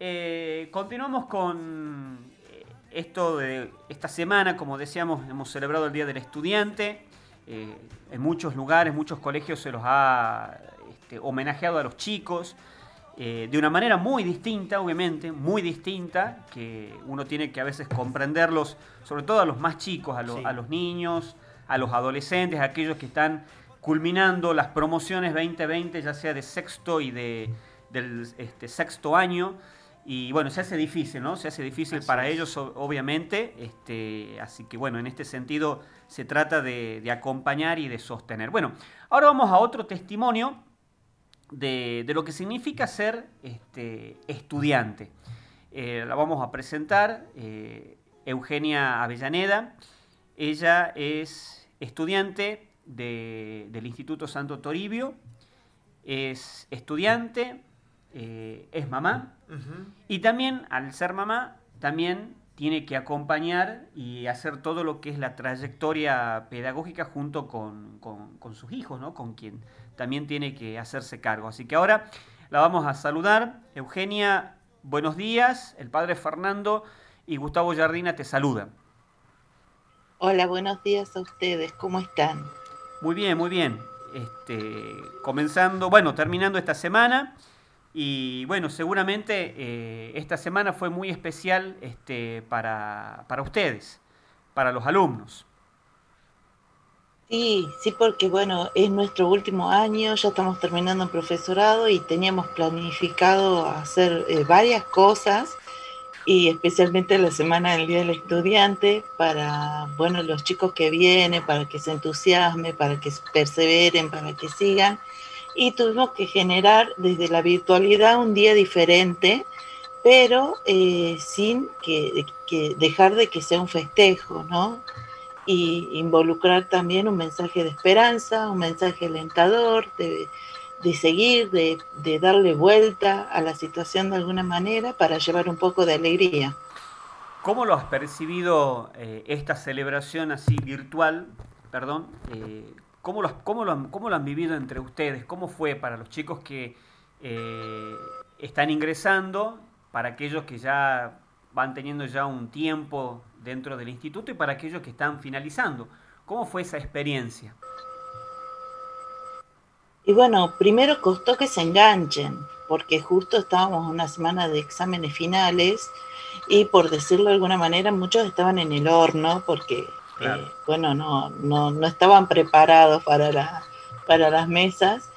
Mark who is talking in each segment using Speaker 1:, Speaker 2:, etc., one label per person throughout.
Speaker 1: eh, continuamos con eh, esto de esta semana, como decíamos, hemos celebrado el Día del Estudiante. Eh, en muchos lugares, muchos colegios se los ha este, homenajeado a los chicos. de una manera muy distinta, obviamente, muy distinta, que uno tiene que a veces comprenderlos, sobre todo a los más chicos, a, a los niños, a los adolescentes, a aquellos que están culminando las promociones 2020, ya sea de sexto y de, del este, sexto año. Y bueno, se hace difícil, ¿no? Se hace difícil para ellos, obviamente. Este, así que bueno, en este sentido se trata de, acompañar y de sostener. Bueno, ahora vamos a otro testimonio de, lo que significa ser este, estudiante. Eh, la vamos a presentar, eh, Eugenia Avellaneda. Ella es estudiante del Instituto Santo Toribio, es estudiante, eh, es mamá, y también al ser mamá, también tiene que acompañar y hacer todo lo que es la trayectoria pedagógica junto con, sus hijos, ¿no? con quien también tiene que hacerse cargo. Así que ahora la vamos a saludar. Eugenia, buenos días. El padre Fernando y Gustavo Jardina te saludan.
Speaker 2: Hola, buenos días a ustedes. ¿Cómo están?
Speaker 1: Muy bien, muy bien. Este, comenzando, bueno, terminando esta semana. Y bueno, seguramente eh, esta semana fue muy especial este, para, para ustedes, para los alumnos.
Speaker 2: Sí, sí, porque bueno, es nuestro último año, ya estamos terminando el profesorado y teníamos planificado hacer eh, varias cosas y especialmente la semana del Día del Estudiante para, bueno, los chicos que vienen, para que se entusiasmen, para que perseveren, para que sigan. Y tuvimos que generar desde la virtualidad un día diferente, pero eh, sin que, dejar de que sea un festejo, ¿no? Y involucrar también un mensaje de esperanza, un mensaje alentador, de, de seguir, de, darle vuelta a la situación de alguna manera para llevar un poco de alegría.
Speaker 1: ¿Cómo lo has percibido eh, esta celebración así virtual? Perdón, eh, ¿cómo, lo, cómo, lo han, ¿cómo, lo, han, vivido entre ustedes? ¿Cómo fue para los chicos que eh, están ingresando, para aquellos que ya van teniendo ya un tiempo dentro del instituto y para aquellos que están finalizando? ¿Cómo fue esa experiencia?
Speaker 2: Y bueno, primero costó que se enganchen, porque justo estábamos una semana de exámenes finales y por decirlo de alguna manera muchos estaban en el horno porque, bueno, no, no, no, estaban preparados para, para las mesas.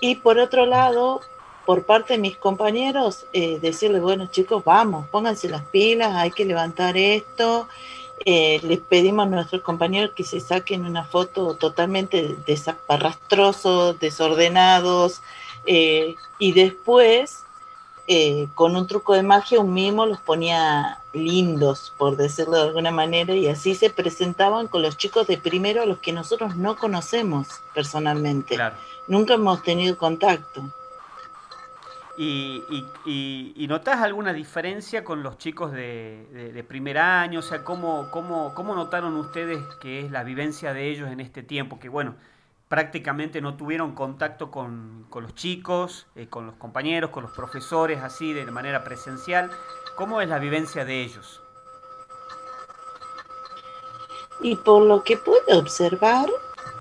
Speaker 2: Y por otro lado, por parte de mis compañeros, eh, decirles, bueno chicos, vamos, pónganse las pilas, hay que levantar esto eh, les pedimos a nuestros compañeros que se saquen una foto totalmente desaparrastrosos, desordenados, eh, y después, eh, con un truco de magia, un mimo los ponía lindos, por decirlo de alguna manera, y así se presentaban con los chicos de primero a los que nosotros no conocemos personalmente. Nunca hemos tenido contacto.
Speaker 1: ¿Y, y, notas alguna diferencia con los chicos de, primer año? O sea, ¿cómo, cómo, cómo notaron ustedes que es la vivencia de ellos en este tiempo? Que bueno, prácticamente no tuvieron contacto con, los chicos, eh, con los compañeros, con los profesores, así de manera presencial. ¿Cómo es la vivencia de ellos?
Speaker 2: Y por lo que pude observar,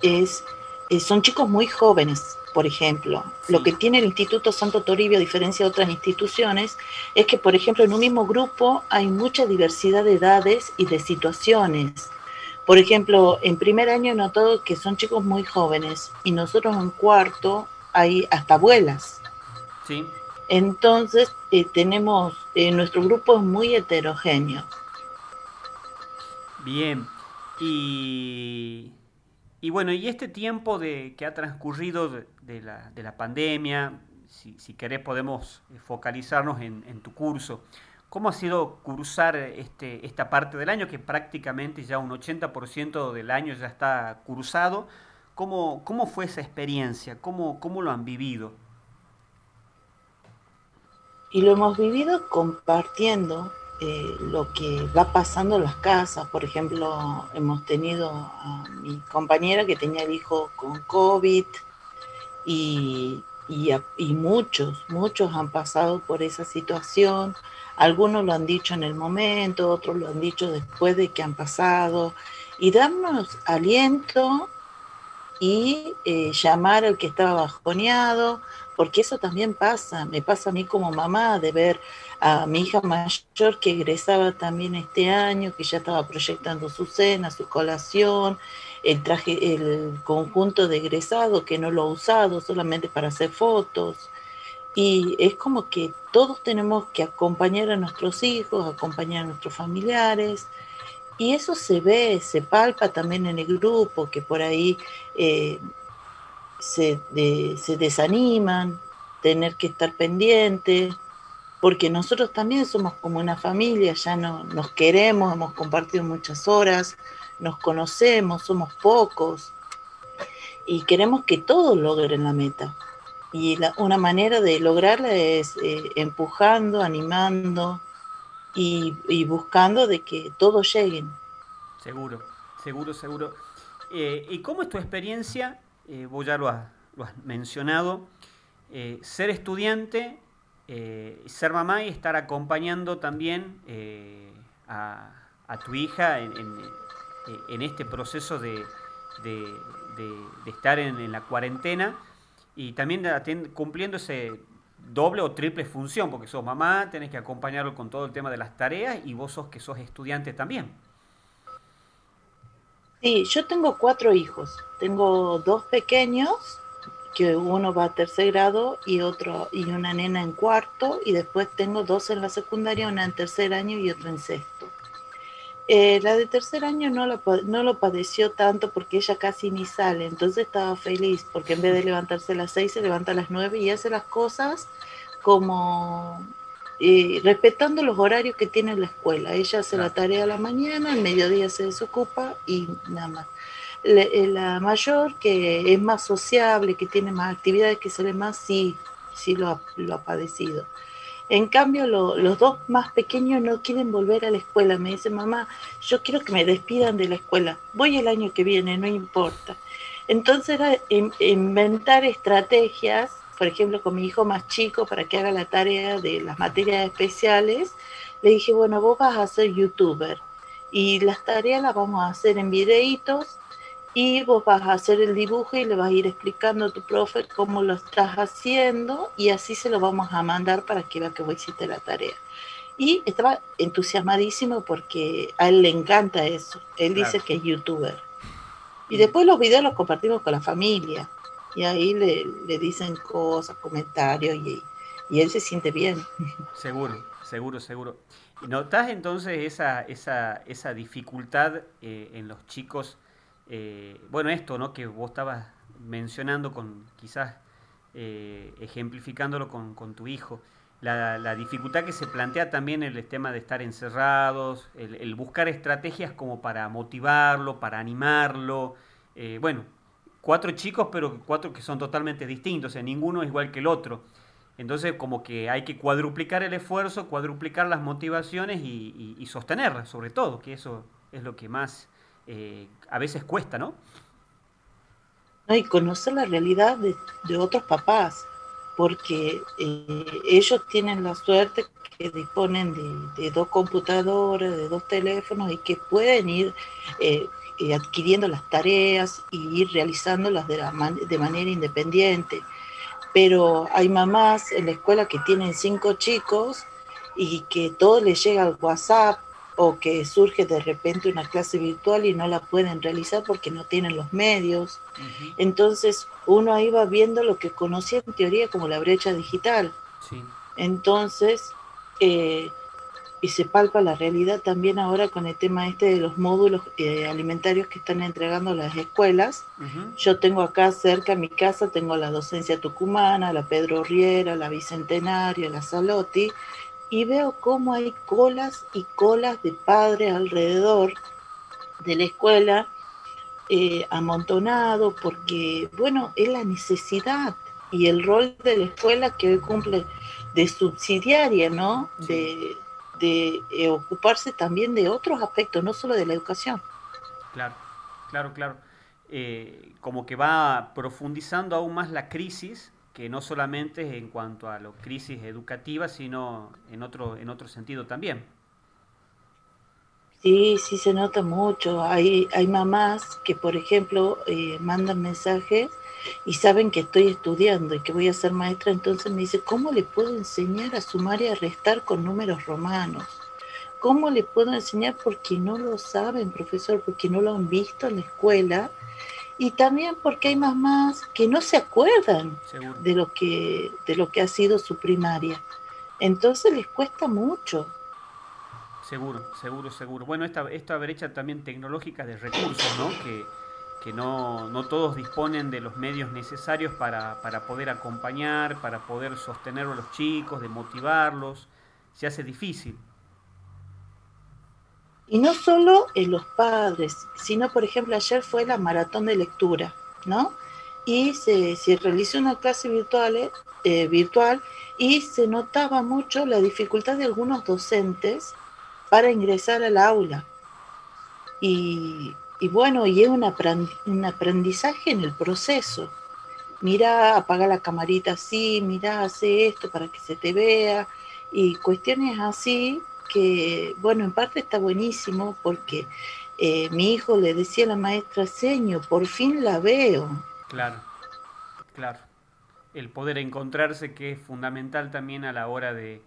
Speaker 2: es, eh, son chicos muy jóvenes, por ejemplo. Lo que tiene el Instituto Santo Toribio, a diferencia de otras instituciones, es que, por ejemplo, en un mismo grupo hay mucha diversidad de edades y de situaciones. Por ejemplo, en primer año he notado que son chicos muy jóvenes y nosotros en cuarto hay hasta abuelas. Sí. Entonces, eh, tenemos, eh, nuestro grupo es muy heterogéneo.
Speaker 1: Bien. Y y bueno, y este tiempo de, que ha transcurrido de, la, de la, pandemia, si, si, querés podemos focalizarnos en, en, tu curso. ¿Cómo ha sido cursar este, esta parte del año, que prácticamente ya un 80% del año ya está cursado? ¿Cómo, cómo fue esa experiencia? ¿Cómo, ¿Cómo lo han vivido?
Speaker 2: Y lo hemos vivido compartiendo eh, lo que va pasando en las casas. Por ejemplo, hemos tenido a mi compañera que tenía el hijo con COVID y y, y muchos, muchos han pasado por esa situación. Algunos lo han dicho en el momento, otros lo han dicho después de que han pasado. Y darnos aliento y eh, llamar al que estaba bajoneado, porque eso también pasa, me pasa a mí como mamá de ver a mi hija mayor que egresaba también este año, que ya estaba proyectando su cena, su colación, el traje, el conjunto de egresado que no lo ha usado solamente para hacer fotos. Y es como que todos tenemos que acompañar a nuestros hijos, acompañar a nuestros familiares, y eso se ve, se palpa también en el grupo, que por ahí eh, se, se desaniman, tener que estar pendientes, porque nosotros también somos como una familia, ya no, nos queremos, hemos compartido muchas horas, nos conocemos, somos pocos y queremos que todos logren la meta. Y una manera de lograrla es eh, empujando, animando, y, buscando de que todos lleguen.
Speaker 1: Seguro, seguro, seguro. Eh, ¿Y cómo es tu experiencia? Eh, vos ya lo has, mencionado. Eh, ser estudiante, ser mamá y estar acompañando también a, tu hija en, este proceso de, estar en, la cuarentena y también cumpliendo ese doble o triple función, porque sos mamá, tenés que acompañarlo con todo el tema de las tareas y vos sos que sos estudiante también.
Speaker 2: Sí, yo tengo cuatro hijos. Tengo dos pequeños, que uno va a tercer grado y otro y una nena en cuarto, y después tengo dos en la secundaria, una en tercer año y otra en sexto. Eh, la de tercer año no lo, no lo padeció tanto porque ella casi ni sale, entonces estaba feliz porque en vez de levantarse a las seis se levanta a las nueve y hace las cosas como eh, respetando los horarios que tiene la escuela. Ella hace la tarea a la mañana, al mediodía se desocupa y nada más. Eh, la, mayor, que es más sociable, que tiene más actividades, que sale más, sí, sí lo lo ha padecido. En cambio, los dos más pequeños no quieren volver a la escuela. Me dicen, mamá, yo quiero que me despidan de la escuela. Voy el año que viene, no importa. Entonces era inventar estrategias, por ejemplo, con mi hijo más chico, para que haga la tarea de las materias especiales. Le dije, bueno, vos vas a ser youtuber y las tareas las vamos a hacer en videitos y vos vas a hacer el dibujo y le vas a ir explicando a tu profe cómo lo estás haciendo y así se lo vamos a mandar para que vea que vos hiciste la tarea. Y estaba entusiasmadísimo porque a él le encanta eso. Él dice que es youtuber. Y después los videos los compartimos con la familia. Y ahí le, le dicen cosas, comentarios y, y, él se siente bien.
Speaker 1: Seguro, seguro, seguro. ¿Y notas entonces esa, esa, esa dificultad eh, en los chicos? Eh, bueno, esto ¿no? que vos estabas mencionando, con quizás eh, ejemplificándolo con, tu hijo, la, dificultad que se plantea también el tema de estar encerrados, el, buscar estrategias como para motivarlo, para animarlo. Eh, bueno, cuatro chicos, pero cuatro que son totalmente distintos, o sea, ninguno es igual que el otro. Entonces, como que hay que cuadruplicar el esfuerzo, cuadruplicar las motivaciones y sostenerlas, sobre todo, que eso es lo que más eh, a veces cuesta, ¿no?
Speaker 2: Y conocer la realidad de, otros papás, porque eh, ellos tienen la suerte que disponen de, dos computadoras, de dos teléfonos y que pueden ir eh, adquiriendo las tareas y ir realizándolas de, de manera independiente. Pero hay mamás en la escuela que tienen cinco chicos y que todo les llega al WhatsApp o que surge de repente una clase virtual y no la pueden realizar porque no tienen los medios. Entonces uno ahí va viendo lo que conocía en teoría como la brecha digital. Entonces, eh, y se palpa la realidad también ahora con el tema este de los módulos eh, alimentarios que están entregando las escuelas. Yo tengo acá cerca mi casa, tengo la docencia tucumana, la Pedro Riera, la Bicentenario, la Salotti, y veo cómo hay colas y colas de padres alrededor de la escuela eh, amontonado porque, bueno, es la necesidad y el rol de la escuela que hoy cumple de subsidiaria, ¿no? De, eh, ocuparse también de otros aspectos, no solo de la educación.
Speaker 1: Claro, claro, claro. Eh, como que va profundizando aún más la crisis que no solamente en cuanto a la crisis educativa, sino en otro, en otro sentido también.
Speaker 2: Sí, sí se nota mucho. Hay, hay mamás que, por ejemplo, eh, mandan mensajes y saben que estoy estudiando y que voy a ser maestra, entonces me dice, ¿cómo le puedo enseñar a sumar y a restar con números romanos? ¿Cómo le puedo enseñar? Porque no lo saben, profesor, porque no lo han visto en la escuela y también porque hay mamás que no se acuerdan de lo que de lo que ha sido su primaria. Entonces les cuesta mucho.
Speaker 1: Seguro, seguro, seguro. Bueno, esta, esta brecha también tecnológica de recursos, ¿no? Que, que no, no, todos disponen de los medios necesarios para, para, poder acompañar, para poder sostener a los chicos, de motivarlos. Se hace difícil.
Speaker 2: Y no solo en los padres, sino, por ejemplo, ayer fue la maratón de lectura, ¿no? Y se, realizó una clase virtual, eh, virtual y se notaba mucho la dificultad de algunos docentes para ingresar al aula. Y, y bueno, y es un aprendizaje en el proceso. Mira, apaga la camarita así, mira, hace esto para que se te vea, y cuestiones así que, bueno, en parte está buenísimo porque eh, mi hijo le decía a la maestra, seño, por fin la veo.
Speaker 1: Claro, claro. El poder encontrarse que es fundamental también a la hora de,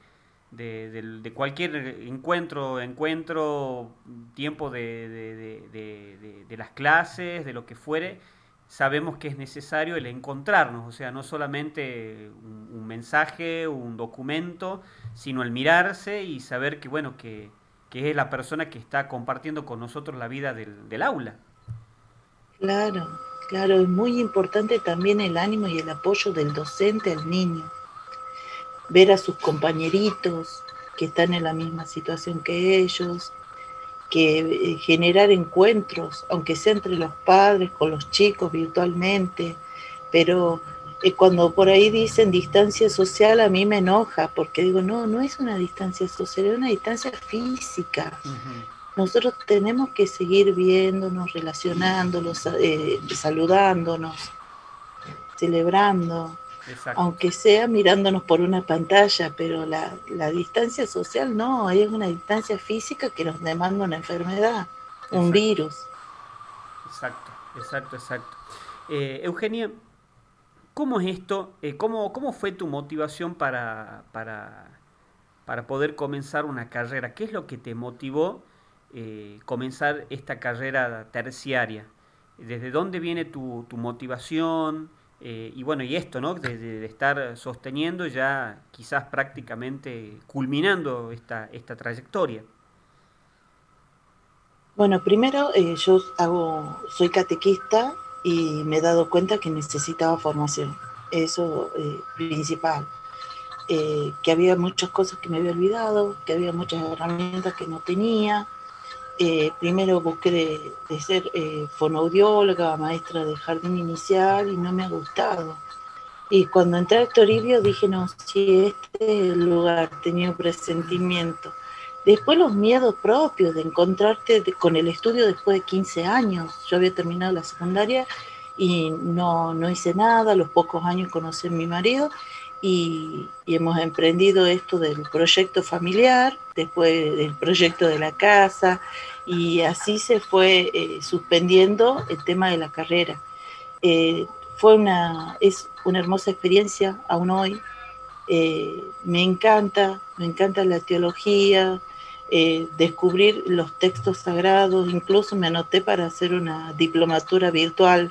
Speaker 1: de, cualquier encuentro, encuentro, tiempo de, de, las clases, de lo que fuere, sabemos que es necesario el encontrarnos, o sea, no solamente un, mensaje, un documento, sino el mirarse y saber que, bueno, que, es la persona que está compartiendo con nosotros la vida del, del aula.
Speaker 2: Claro, claro, es muy importante también el ánimo y el apoyo del docente al niño. Ver a sus compañeritos que están en la misma situación que ellos, que eh, generar encuentros, aunque sea entre los padres, con los chicos virtualmente, pero eh, cuando por ahí dicen distancia social, a mí me enoja, porque digo, no, no es una distancia social, es una distancia física. Nosotros tenemos que seguir viéndonos, relacionándonos, eh, saludándonos, celebrando, aunque sea mirándonos por una pantalla, pero la, la, distancia social no, es una distancia física que nos demanda una enfermedad, un virus.
Speaker 1: Exacto, exacto, exacto. Eh, Eugenia, ¿Cómo es esto? Eh, ¿cómo, ¿Cómo fue tu motivación para, para, para, poder comenzar una carrera? ¿Qué es lo que te motivó eh, comenzar esta carrera terciaria? ¿Desde dónde viene tu, tu motivación? Eh, y bueno, y esto, ¿no? De, estar sosteniendo ya quizás prácticamente culminando esta, esta trayectoria.
Speaker 2: Bueno, primero yo hago, soy catequista y me he dado cuenta que necesitaba formación, eso eh, principal. Eh, que había muchas cosas que me había olvidado, que había muchas herramientas que no tenía. Eh, primero busqué de, ser fonoaudióloga, maestra de jardín inicial y no me ha gustado. Y cuando entré al Toribio dije, no, si este es el lugar, tenía un presentimiento. Después los miedos propios de encontrarte con el estudio después de 15 años. Yo había terminado la secundaria y no, no hice nada. A los pocos años conocí a mi marido y, hemos emprendido esto del proyecto familiar, después del proyecto de la casa y así se fue eh, suspendiendo el tema de la carrera. Eh, fue una, es una hermosa experiencia aún hoy. Eh, me encanta, me encanta la teología, descubrir los textos sagrados, incluso me anoté para hacer una diplomatura virtual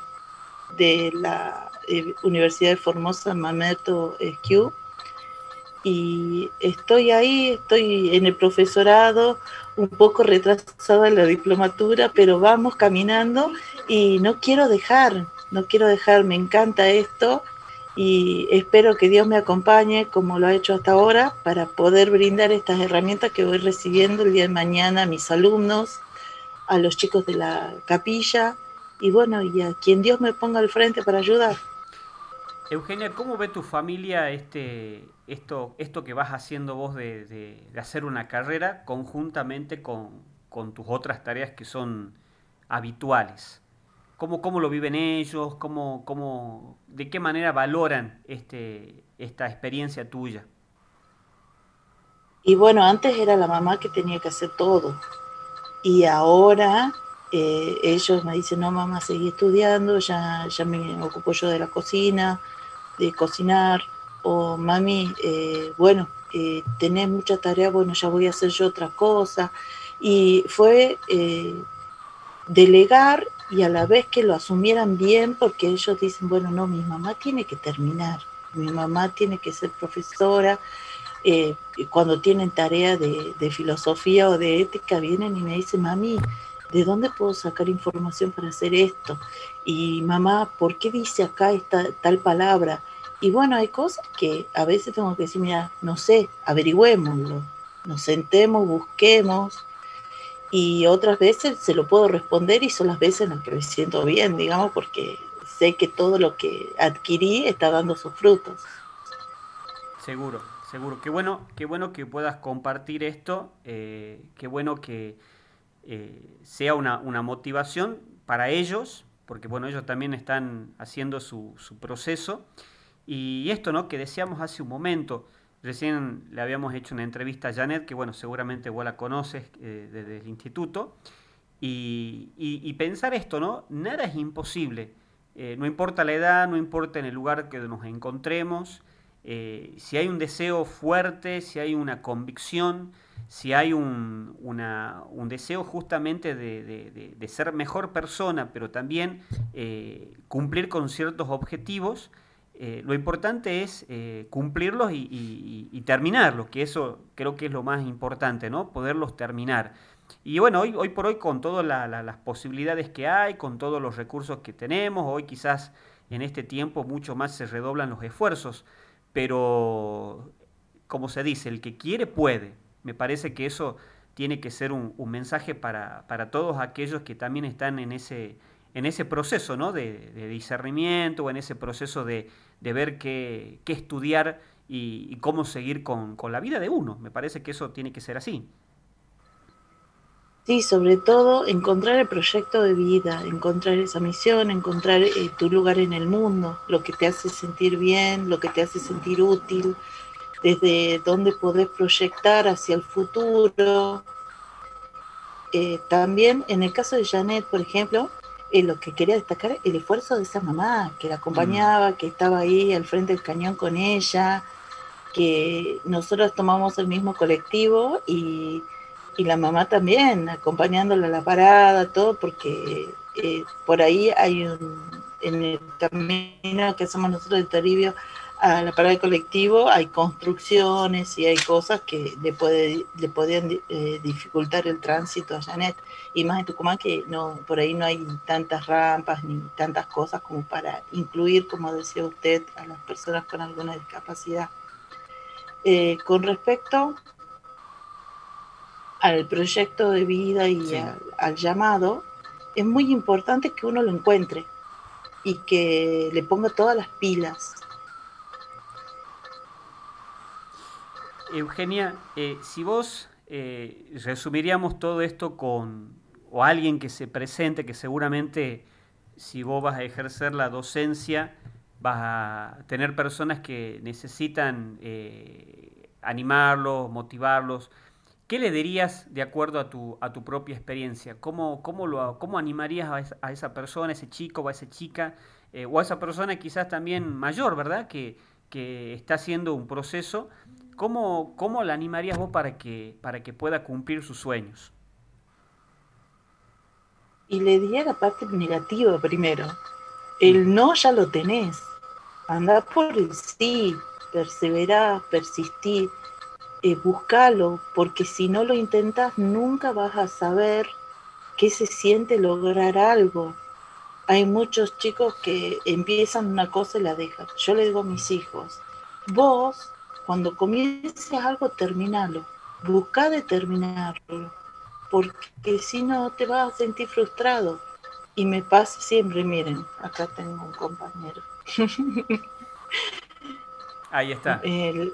Speaker 2: de la eh, Universidad de Formosa, Mameto Esquiu. Y estoy ahí, estoy en el profesorado, un poco retrasada en la diplomatura, pero vamos caminando y no quiero dejar, no quiero dejar, me encanta esto y espero que Dios me acompañe como lo ha hecho hasta ahora para poder brindar estas herramientas que voy recibiendo el día de mañana a mis alumnos, a los chicos de la capilla y bueno, y a quien Dios me ponga al frente para ayudar.
Speaker 1: Eugenia, ¿cómo ve tu familia este, esto, esto que vas haciendo vos de, hacer una carrera conjuntamente con, tus otras tareas que son habituales? cómo, cómo lo viven ellos, cómo, cómo, de qué manera valoran este, esta experiencia tuya.
Speaker 2: Y bueno, antes era la mamá que tenía que hacer todo. Y ahora eh, ellos me dicen, no, mamá, seguí estudiando, ya, ya me ocupo yo de la cocina, de cocinar. O mami, eh, bueno, eh, tenés mucha tarea, bueno, ya voy a hacer yo otra cosa. Y fue delegar y a la vez que lo asumieran bien, porque ellos dicen, bueno, no, mi mamá tiene que terminar, mi mamá tiene que ser profesora, eh, cuando tienen tarea de, filosofía o de ética, vienen y me dicen, mami, ¿de dónde puedo sacar información para hacer esto? Y mamá, ¿por qué dice acá esta tal palabra? Y bueno, hay cosas que a veces tengo que decir, mira, no sé, averigüémoslo, nos sentemos, busquemos. Y otras veces se lo puedo responder y son las veces en las que me siento bien, digamos, porque sé que todo lo que adquirí está dando sus frutos.
Speaker 1: Seguro. Seguro, qué bueno, qué bueno que puedas compartir esto, eh, qué bueno que eh, sea una, motivación para ellos, porque bueno, ellos también están haciendo su, proceso. Y esto, ¿no? Que decíamos hace un momento, recién le habíamos hecho una entrevista a Janet, que bueno, seguramente vos la conoces eh, desde el instituto, y, pensar esto, ¿no? Nada es imposible, no importa la edad, no importa en el lugar que nos encontremos, eh, si hay un deseo fuerte, si hay una convicción, si hay un, deseo justamente de, ser mejor persona, pero también eh, cumplir con ciertos objetivos, eh, lo importante es cumplirlos y, terminarlos, que eso creo que es lo más importante, ¿no? Poderlos terminar. Y bueno, hoy, hoy por hoy con todas las posibilidades que hay, con todos los recursos que tenemos, hoy quizás en este tiempo mucho más se redoblan los esfuerzos pero como se dice, el que quiere puede. Me parece que eso tiene que ser un, mensaje para, todos aquellos que también están en ese, en ese proceso ¿no? de, discernimiento o en ese proceso de, ver qué, estudiar y, cómo seguir con, la vida de uno. Me parece que eso tiene que ser así.
Speaker 2: Sí, sobre todo encontrar el proyecto de vida, encontrar esa misión, encontrar eh, tu lugar en el mundo, lo que te hace sentir bien, lo que te hace sentir útil, desde dónde podés proyectar hacia el futuro. Eh, también en el caso de Janet, por ejemplo, eh, lo que quería destacar el esfuerzo de esa mamá que la acompañaba, que estaba ahí al frente del cañón con ella, que nosotros tomamos el mismo colectivo y y la mamá también, acompañándola a la parada, todo, porque eh, por ahí hay un, en el camino que hacemos nosotros de Toribio a la parada de colectivo, hay construcciones y hay cosas que le, puede, le podían eh, dificultar el tránsito a Janet. Y más en Tucumán que no, por ahí no hay tantas rampas ni tantas cosas como para incluir, como decía usted, a las personas con alguna discapacidad. Eh, con respecto al proyecto de vida y al, llamado, es muy importante que uno lo encuentre y que le ponga todas las pilas.
Speaker 1: Eugenia, eh, si vos eh, resumiríamos todo esto con o alguien que se presente, que seguramente si vos vas a ejercer la docencia, vas a tener personas que necesitan eh, animarlos, motivarlos, ¿Qué le dirías de acuerdo a tu, a tu propia experiencia? ¿Cómo, cómo, lo, cómo animarías a esa, persona, a ese chico o a esa chica, eh, o a esa persona quizás también mayor, ¿verdad? Que, que está haciendo un proceso. ¿Cómo, ¿Cómo la animarías vos para que, para que pueda cumplir sus sueños?
Speaker 2: Y le diría la parte negativa primero. El no ya lo tenés. Andá por el sí, perseverar, persistir eh, búscalo, porque si no lo intentas nunca vas a saber qué se siente lograr algo. Hay muchos chicos que empiezan una cosa y la dejan. Yo le digo a mis hijos, vos cuando comiences algo, terminalo. Busca de terminarlo, porque si no te vas a sentir frustrado. Y me pasa siempre, miren, acá tengo un compañero.
Speaker 1: Ahí está.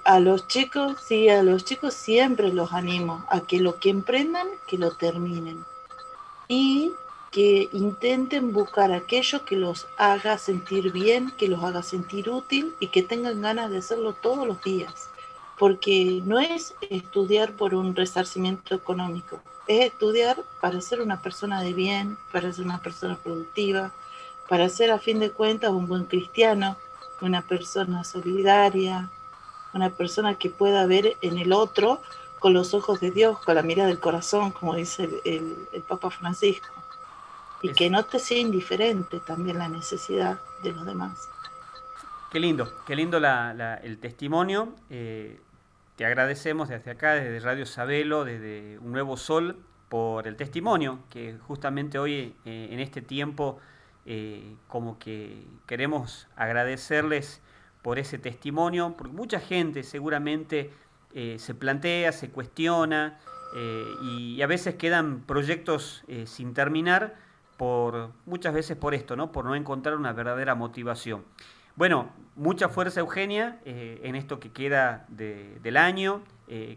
Speaker 2: a los chicos, sí, a los chicos siempre los animo a que lo que emprendan, que lo terminen. Y que intenten buscar aquello que los haga sentir bien, que los haga sentir útil y que tengan ganas de hacerlo todos los días. Porque no es estudiar por un resarcimiento económico, es estudiar para ser una persona de bien, para ser una persona productiva, para ser a fin de cuentas un buen cristiano, una persona solidaria, una persona que pueda ver en el otro con los ojos de Dios, con la mirada del corazón, como dice el, Papa Francisco, y que no te sea indiferente también la necesidad de los demás.
Speaker 1: Qué lindo, qué lindo el testimonio. Eh, te agradecemos desde acá, desde Radio Sabelo, desde Un Nuevo Sol, por el testimonio que justamente hoy eh, en este tiempo eh, como que queremos agradecerles por ese testimonio, porque mucha gente seguramente eh, se plantea, se cuestiona eh, y, a veces quedan proyectos sin terminar por muchas veces por esto, ¿no? Por no encontrar una verdadera motivación. Bueno, mucha fuerza Eugenia en esto que queda del año,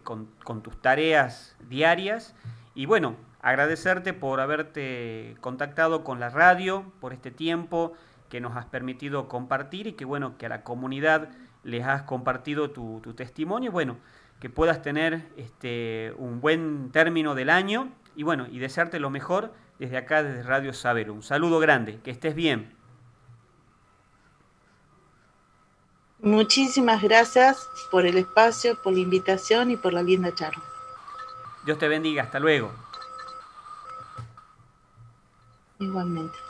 Speaker 1: con, con tus tareas diarias y bueno, agradecerte por haberte contactado con la radio, por este tiempo que nos has permitido compartir y que bueno, que a la comunidad les has compartido tu, testimonio, bueno, que puedas tener este, un buen término del año y bueno, y desearte lo mejor desde acá, desde Radio Saber. Un saludo grande, que estés bien.
Speaker 2: Muchísimas gracias por el espacio, por la invitación y por la linda charla.
Speaker 1: Dios te bendiga, hasta luego.
Speaker 2: Igualmente.